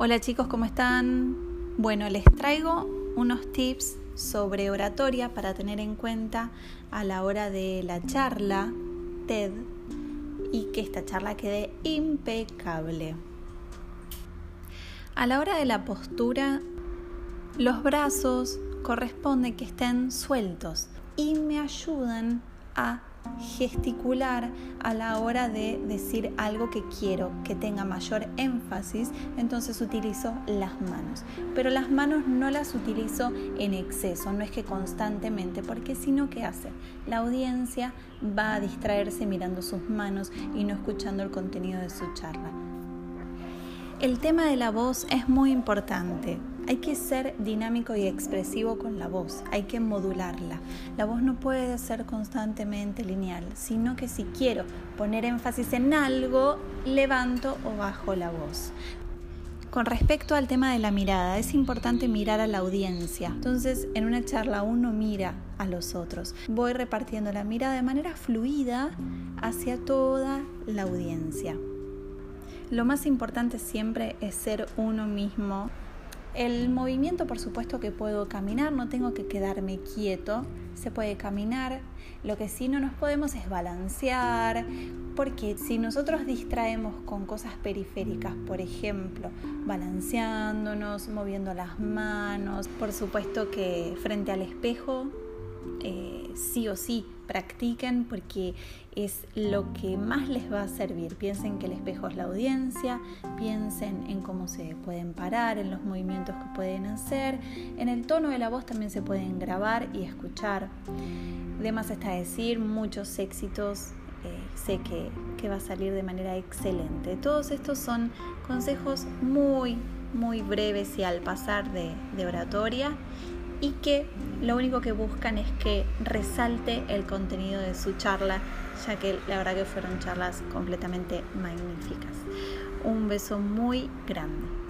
Hola chicos, ¿cómo están? Bueno, les traigo unos tips sobre oratoria para tener en cuenta a la hora de la charla TED y que esta charla quede impecable. A la hora de la postura, los brazos corresponde que estén sueltos y me ayudan a gesticular a la hora de decir algo que quiero que tenga mayor énfasis, entonces utilizo las manos. Pero las manos no las utilizo en exceso, no es que constantemente, porque si no, ¿qué hace? La audiencia va a distraerse mirando sus manos y no escuchando el contenido de su charla. El tema de la voz es muy importante. Hay que ser dinámico y expresivo con la voz, hay que modularla. La voz no puede ser constantemente lineal, sino que si quiero poner énfasis en algo, levanto o bajo la voz. Con respecto al tema de la mirada, es importante mirar a la audiencia. Entonces, en una charla uno mira a los otros. Voy repartiendo la mirada de manera fluida hacia toda la audiencia. Lo más importante siempre es ser uno mismo el movimiento, por supuesto que puedo caminar, no tengo que quedarme quieto, se puede caminar. Lo que sí no nos podemos es balancear, porque si nosotros distraemos con cosas periféricas, por ejemplo, balanceándonos, moviendo las manos, por supuesto que frente al espejo eh, sí o sí practiquen porque es lo que más les va a servir. Piensen que el espejo es la audiencia, piensen en cómo se pueden parar, en los movimientos que pueden hacer, en el tono de la voz también se pueden grabar y escuchar. Además está decir muchos éxitos, eh, sé que, que va a salir de manera excelente. Todos estos son consejos muy, muy breves y al pasar de, de oratoria y que lo único que buscan es que resalte el contenido de su charla, ya que la verdad que fueron charlas completamente magníficas. Un beso muy grande.